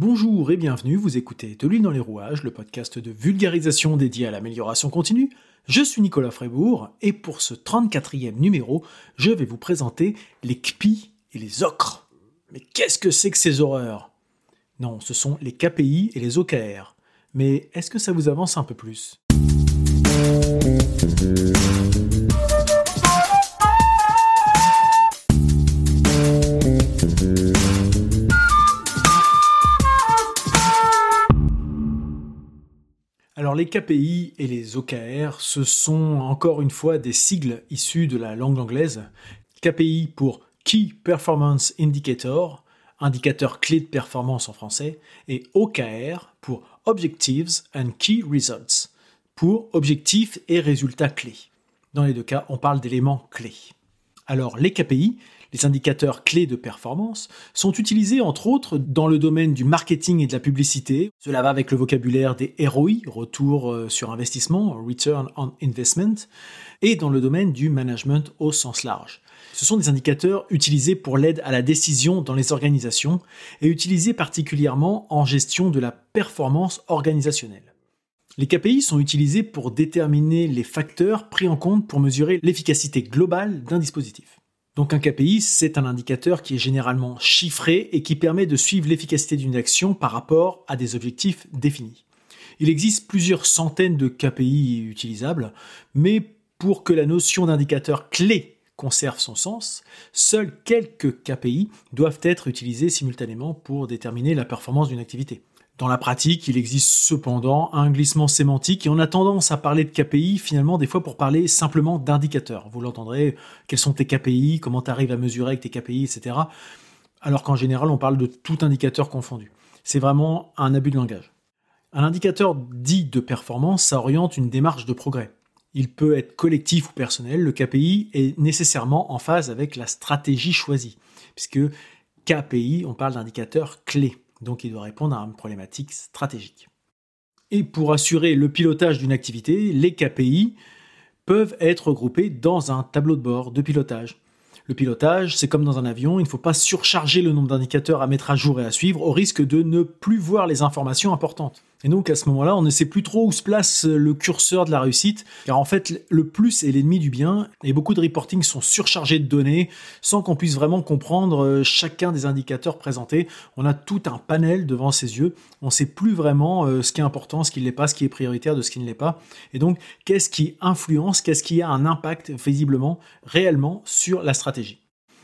Bonjour et bienvenue, vous écoutez De l'huile dans les rouages, le podcast de vulgarisation dédié à l'amélioration continue. Je suis Nicolas Frébourg et pour ce 34e numéro, je vais vous présenter les KPI et les ocres. Mais qu'est-ce que c'est que ces horreurs? Non, ce sont les KPI et les OKR. Mais est-ce que ça vous avance un peu plus? Alors les KPI et les OKR, ce sont encore une fois des sigles issus de la langue anglaise. KPI pour Key Performance Indicator, indicateur clé de performance en français, et OKR pour Objectives and Key Results, pour objectifs et résultats clés. Dans les deux cas, on parle d'éléments clés. Alors les KPI, les indicateurs clés de performance sont utilisés entre autres dans le domaine du marketing et de la publicité. Cela va avec le vocabulaire des ROI, retour euh, sur investissement, return on investment, et dans le domaine du management au sens large. Ce sont des indicateurs utilisés pour l'aide à la décision dans les organisations et utilisés particulièrement en gestion de la performance organisationnelle. Les KPI sont utilisés pour déterminer les facteurs pris en compte pour mesurer l'efficacité globale d'un dispositif. Donc un KPI, c'est un indicateur qui est généralement chiffré et qui permet de suivre l'efficacité d'une action par rapport à des objectifs définis. Il existe plusieurs centaines de KPI utilisables, mais pour que la notion d'indicateur clé conserve son sens, seuls quelques KPI doivent être utilisés simultanément pour déterminer la performance d'une activité. Dans la pratique, il existe cependant un glissement sémantique et on a tendance à parler de KPI finalement des fois pour parler simplement d'indicateurs. Vous l'entendrez, quels sont tes KPI, comment tu arrives à mesurer avec tes KPI, etc. Alors qu'en général, on parle de tout indicateur confondu. C'est vraiment un abus de langage. Un indicateur dit de performance, ça oriente une démarche de progrès. Il peut être collectif ou personnel, le KPI est nécessairement en phase avec la stratégie choisie, puisque KPI, on parle d'indicateur clé. Donc il doit répondre à une problématique stratégique. Et pour assurer le pilotage d'une activité, les KPI peuvent être regroupés dans un tableau de bord de pilotage. Le pilotage, c'est comme dans un avion, il ne faut pas surcharger le nombre d'indicateurs à mettre à jour et à suivre au risque de ne plus voir les informations importantes. Et donc à ce moment-là, on ne sait plus trop où se place le curseur de la réussite, car en fait, le plus est l'ennemi du bien, et beaucoup de reporting sont surchargés de données sans qu'on puisse vraiment comprendre euh, chacun des indicateurs présentés. On a tout un panel devant ses yeux, on ne sait plus vraiment euh, ce qui est important, ce qui ne l'est pas, ce qui est prioritaire de ce qui ne l'est pas. Et donc, qu'est-ce qui influence, qu'est-ce qui a un impact visiblement, réellement sur la stratégie?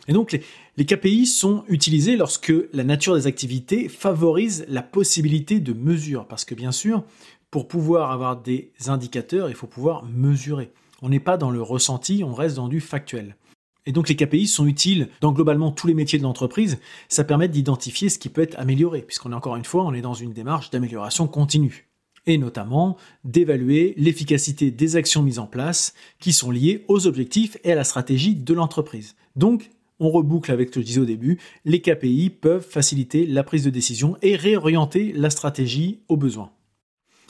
Et donc les, KPI sont utilisés lorsque la nature des activités favorise la possibilité de mesure. Parce que bien sûr, pour pouvoir avoir des indicateurs, il faut pouvoir mesurer. On n'est pas dans le ressenti, on reste dans du factuel. Et donc les KPI sont utiles dans globalement tous les métiers de l'entreprise. Ça permet d'identifier ce qui peut être amélioré, puisqu'on est encore une fois, on est dans une démarche d'amélioration continue. Et notamment d'évaluer l'efficacité des actions mises en place qui sont liées aux objectifs et à la stratégie de l'entreprise. Donc on reboucle avec ce que je disais au début, les KPI peuvent faciliter la prise de décision et réorienter la stratégie aux besoins.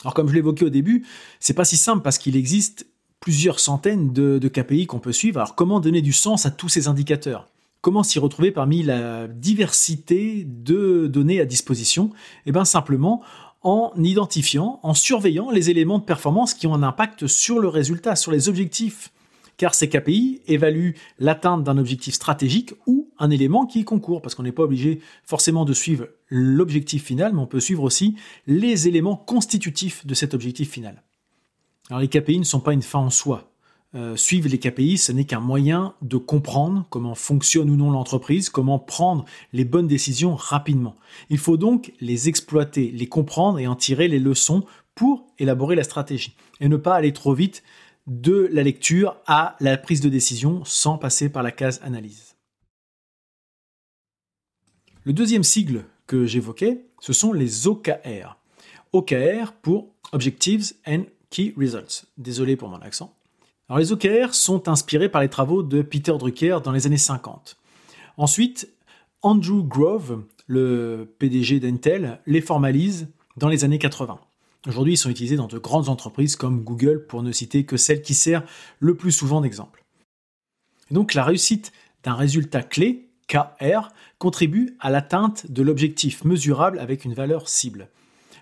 Alors comme je l'évoquais au début, c'est pas si simple parce qu'il existe plusieurs centaines de, de KPI qu'on peut suivre. Alors comment donner du sens à tous ces indicateurs? Comment s'y retrouver parmi la diversité de données à disposition? Eh bien simplement en identifiant, en surveillant les éléments de performance qui ont un impact sur le résultat, sur les objectifs car ces KPI évaluent l'atteinte d'un objectif stratégique ou un élément qui y concourt, parce qu'on n'est pas obligé forcément de suivre l'objectif final, mais on peut suivre aussi les éléments constitutifs de cet objectif final. Alors les KPI ne sont pas une fin en soi. Euh, suivre les KPI, ce n'est qu'un moyen de comprendre comment fonctionne ou non l'entreprise, comment prendre les bonnes décisions rapidement. Il faut donc les exploiter, les comprendre et en tirer les leçons pour élaborer la stratégie. Et ne pas aller trop vite de la lecture à la prise de décision sans passer par la case analyse. Le deuxième sigle que j'évoquais, ce sont les OKR. OKR pour Objectives and Key Results. Désolé pour mon accent. Alors les OKR sont inspirés par les travaux de Peter Drucker dans les années 50. Ensuite, Andrew Grove, le PDG d'Intel, les formalise dans les années 80. Aujourd'hui, ils sont utilisés dans de grandes entreprises comme Google, pour ne citer que celle qui sert le plus souvent d'exemple. donc la réussite d'un résultat clé OKR, contribuent à l'atteinte de l'objectif mesurable avec une valeur cible.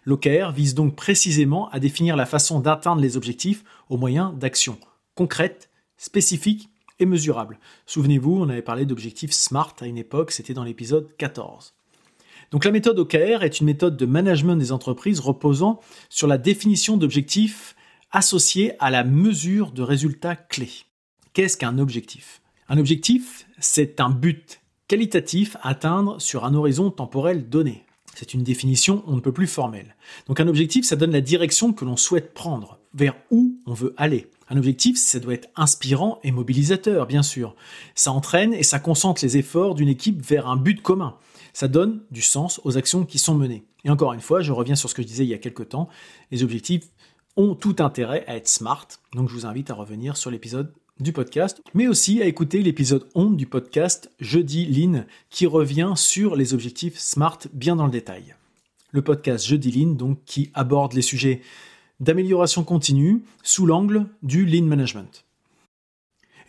L'OKR vise donc précisément à définir la façon d'atteindre les objectifs au moyen d'actions concrètes, spécifiques et mesurables. Souvenez-vous, on avait parlé d'objectifs SMART à une époque, c'était dans l'épisode 14. Donc la méthode OKR est une méthode de management des entreprises reposant sur la définition d'objectifs associés à la mesure de résultats clés. Qu'est-ce qu'un objectif? Un objectif, c'est un but qualitatif à atteindre sur un horizon temporel donné. C'est une définition on ne peut plus formelle. Donc un objectif, ça donne la direction que l'on souhaite prendre, vers où on veut aller. Un objectif, ça doit être inspirant et mobilisateur, bien sûr. Ça entraîne et ça concentre les efforts d'une équipe vers un but commun. Ça donne du sens aux actions qui sont menées. Et encore une fois, je reviens sur ce que je disais il y a quelques temps, les objectifs ont tout intérêt à être smart, donc je vous invite à revenir sur l'épisode du podcast, mais aussi à écouter l'épisode 11 du podcast Jeudi Lean qui revient sur les objectifs SMART bien dans le détail. Le podcast Jeudi Lean donc qui aborde les sujets d'amélioration continue sous l'angle du Lean Management.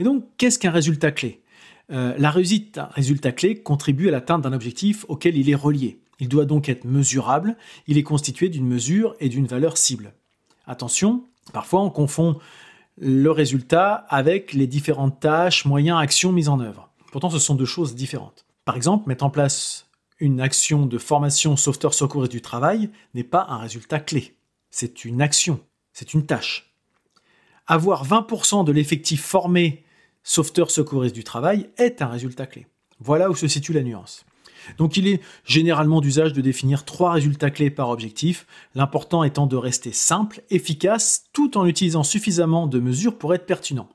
Et donc, qu'est-ce qu'un résultat clé? Euh, La réussite d'un résultat clé contribue à l'atteinte d'un objectif auquel il est relié. Il doit donc être mesurable, il est constitué d'une mesure et d'une valeur cible. Attention, parfois on confond le résultat avec les différentes tâches, moyens, actions mises en œuvre. Pourtant, ce sont deux choses différentes. Par exemple, mettre en place une action de formation sauveteur secouriste du travail n'est pas un résultat clé. C'est une action, c'est une tâche. Avoir 20% de l'effectif formé sauveteur secouriste du travail est un résultat clé. Voilà où se situe la nuance. Donc il est généralement d'usage de définir trois résultats clés par objectif, l'important étant de rester simple, efficace, tout en utilisant suffisamment de mesures pour être pertinent.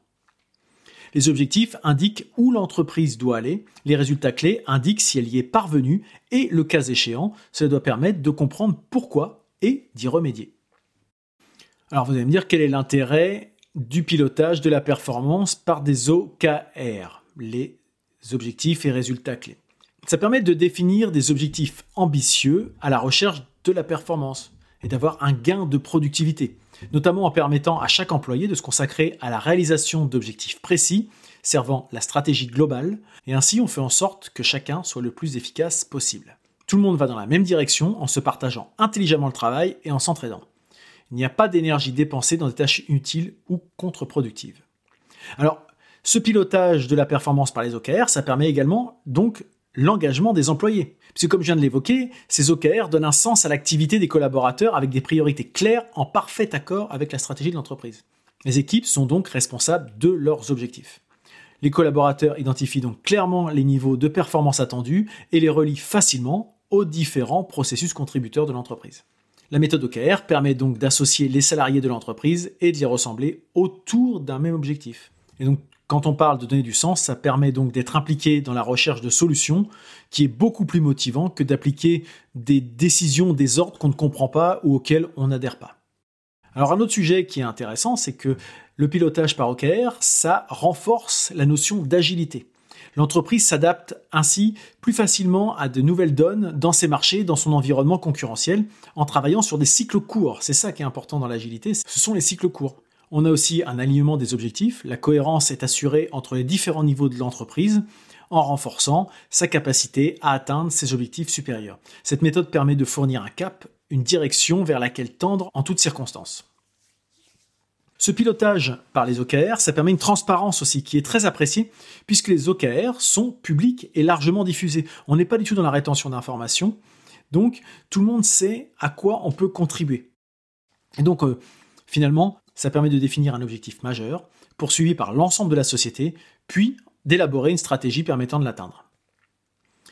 Les objectifs indiquent où l'entreprise doit aller, les résultats clés indiquent si elle y est parvenue, et le cas échéant, cela doit permettre de comprendre pourquoi et d'y remédier. Alors vous allez me dire quel est l'intérêt du pilotage de la performance par des OKR, les objectifs et résultats clés. Ça permet de définir des objectifs ambitieux à la recherche de la performance et d'avoir un gain de productivité, notamment en permettant à chaque employé de se consacrer à la réalisation d'objectifs précis servant la stratégie globale, et ainsi on fait en sorte que chacun soit le plus efficace possible. Tout le monde va dans la même direction en se partageant intelligemment le travail et en s'entraidant. Il n'y a pas d'énergie dépensée dans des tâches inutiles ou contre-productives. Alors, ce pilotage de la performance par les OKR, ça permet également donc l'engagement des employés. Puisque comme je viens de l'évoquer, ces OKR donnent un sens à l'activité des collaborateurs avec des priorités claires en parfait accord avec la stratégie de l'entreprise. Les équipes sont donc responsables de leurs objectifs. Les collaborateurs identifient donc clairement les niveaux de performance attendus et les relient facilement aux différents processus contributeurs de l'entreprise. La méthode OKR permet donc d'associer les salariés de l'entreprise et de les ressembler autour d'un même objectif. Et donc quand on parle de donner du sens, ça permet donc d'être impliqué dans la recherche de solutions, qui est beaucoup plus motivant que d'appliquer des décisions, des ordres qu'on ne comprend pas ou auxquels on n'adhère pas. Alors un autre sujet qui est intéressant, c'est que le pilotage par OKR, ça renforce la notion d'agilité. L'entreprise s'adapte ainsi plus facilement à de nouvelles donnes dans ses marchés, dans son environnement concurrentiel, en travaillant sur des cycles courts. C'est ça qui est important dans l'agilité, ce sont les cycles courts. On a aussi un alignement des objectifs. La cohérence est assurée entre les différents niveaux de l'entreprise en renforçant sa capacité à atteindre ses objectifs supérieurs. Cette méthode permet de fournir un cap, une direction vers laquelle tendre en toutes circonstances. Ce pilotage par les OKR, ça permet une transparence aussi qui est très appréciée puisque les OKR sont publics et largement diffusés. On n'est pas du tout dans la rétention d'informations, donc tout le monde sait à quoi on peut contribuer. Et donc euh, finalement, ça permet de définir un objectif majeur, poursuivi par l'ensemble de la société, puis d'élaborer une stratégie permettant de l'atteindre.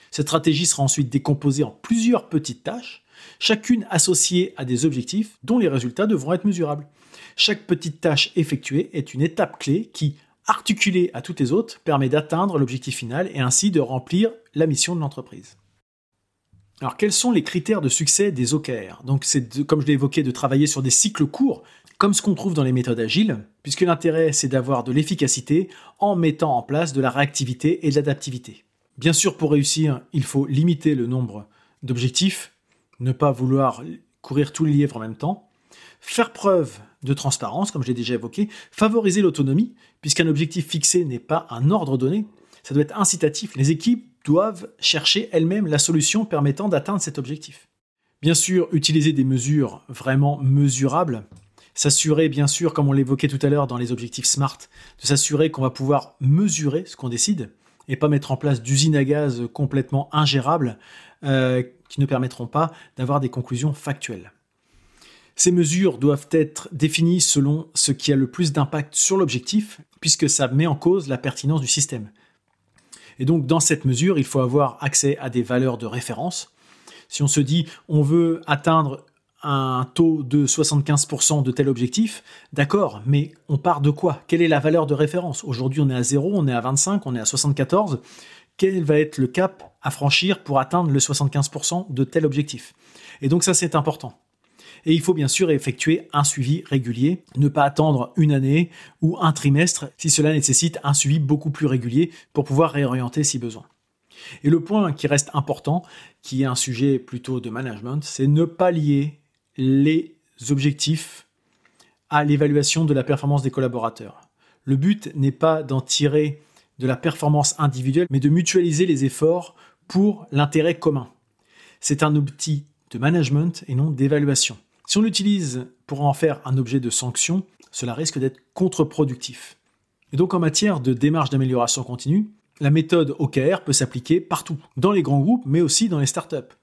Cette stratégie sera ensuite décomposée en plusieurs petites tâches, chacune associée à des objectifs dont les résultats devront être mesurables. Chaque petite tâche effectuée est une étape clé qui, articulée à toutes les autres, permet d'atteindre l'objectif final et ainsi de remplir la mission de l'entreprise. Alors quels sont les critères de succès des OKR Donc c'est comme je l'ai évoqué de travailler sur des cycles courts comme ce qu'on trouve dans les méthodes agiles, puisque l'intérêt c'est d'avoir de l'efficacité en mettant en place de la réactivité et de l'adaptivité. Bien sûr, pour réussir, il faut limiter le nombre d'objectifs, ne pas vouloir courir tous les livres en même temps, faire preuve de transparence, comme je l'ai déjà évoqué, favoriser l'autonomie, puisqu'un objectif fixé n'est pas un ordre donné, ça doit être incitatif. Les équipes doivent chercher elles-mêmes la solution permettant d'atteindre cet objectif. Bien sûr, utiliser des mesures vraiment mesurables, s'assurer bien sûr, comme on l'évoquait tout à l'heure dans les objectifs SMART, de s'assurer qu'on va pouvoir mesurer ce qu'on décide et pas mettre en place d'usines à gaz complètement ingérables euh, qui ne permettront pas d'avoir des conclusions factuelles. Ces mesures doivent être définies selon ce qui a le plus d'impact sur l'objectif, puisque ça met en cause la pertinence du système. Et donc dans cette mesure, il faut avoir accès à des valeurs de référence. Si on se dit on veut atteindre un taux de 75% de tel objectif, d'accord, mais on part de quoi? Quelle est la valeur de référence? Aujourd'hui on est à 0, on est à 25, on est à 74. Quel va être le cap à franchir pour atteindre le 75% de tel objectif? Et donc ça c'est important. Et il faut bien sûr effectuer un suivi régulier, ne pas attendre une année ou un trimestre si cela nécessite un suivi beaucoup plus régulier pour pouvoir réorienter si besoin. Et le point qui reste important, qui est un sujet plutôt de management, c'est ne pas lier les objectifs à l'évaluation de la performance des collaborateurs. Le but n'est pas d'en tirer de la performance individuelle, mais de mutualiser les efforts pour l'intérêt commun. C'est un outil de management et non d'évaluation. Si on l'utilise pour en faire un objet de sanction, cela risque d'être contre-productif. Et donc en matière de démarche d'amélioration continue, la méthode OKR peut s'appliquer partout, dans les grands groupes, mais aussi dans les startups.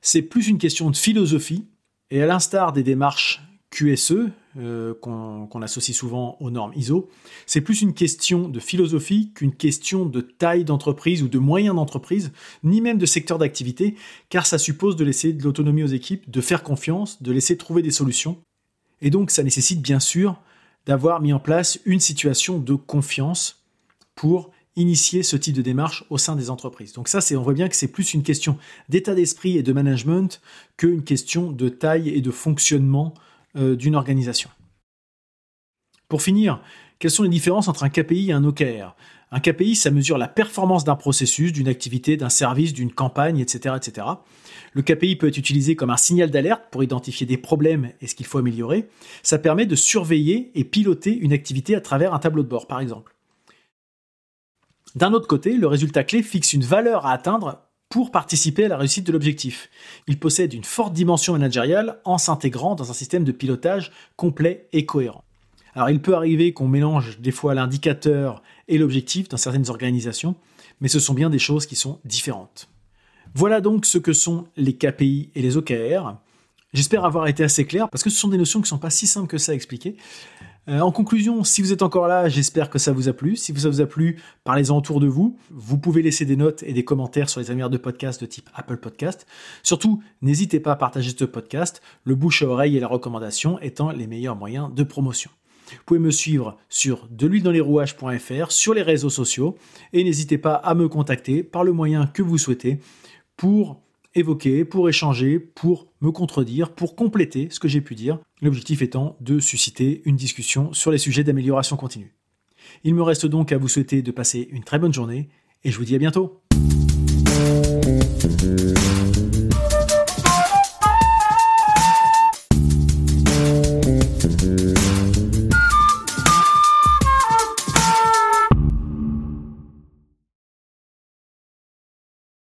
C'est plus une question de philosophie, et à l'instar des démarches QSE, euh, qu'on associe souvent aux normes ISO, c'est plus une question de philosophie qu'une question de taille d'entreprise ou de moyens d'entreprise, ni même de secteur d'activité, car ça suppose de laisser de l'autonomie aux équipes, de faire confiance, de laisser trouver des solutions. Et donc ça nécessite bien sûr d'avoir mis en place une situation de confiance pour initier ce type de démarche au sein des entreprises. Donc ça, on voit bien que c'est plus une question d'état d'esprit et de management qu'une question de taille et de fonctionnement d'une organisation. Pour finir, quelles sont les différences entre un KPI et un OKR Un KPI, ça mesure la performance d'un processus, d'une activité, d'un service, d'une campagne, etc., etc. Le KPI peut être utilisé comme un signal d'alerte pour identifier des problèmes et ce qu'il faut améliorer. Ça permet de surveiller et piloter une activité à travers un tableau de bord, par exemple. D'un autre côté, le résultat clé fixe une valeur à atteindre pour participer à la réussite de l'objectif. Il possède une forte dimension managériale en s'intégrant dans un système de pilotage complet et cohérent. Alors il peut arriver qu'on mélange des fois l'indicateur et l'objectif dans certaines organisations, mais ce sont bien des choses qui sont différentes. Voilà donc ce que sont les KPI et les OKR. J'espère avoir été assez clair parce que ce sont des notions qui ne sont pas si simples que ça à expliquer. Euh, en conclusion, si vous êtes encore là, j'espère que ça vous a plu. Si ça vous a plu, parlez-en autour de vous. Vous pouvez laisser des notes et des commentaires sur les annuaires de podcast de type Apple Podcast. Surtout, n'hésitez pas à partager ce podcast, le bouche à oreille et la recommandation étant les meilleurs moyens de promotion. Vous pouvez me suivre sur rouages.fr, sur les réseaux sociaux, et n'hésitez pas à me contacter par le moyen que vous souhaitez pour évoquer, pour échanger, pour me contredire, pour compléter ce que j'ai pu dire, l'objectif étant de susciter une discussion sur les sujets d'amélioration continue. Il me reste donc à vous souhaiter de passer une très bonne journée et je vous dis à bientôt.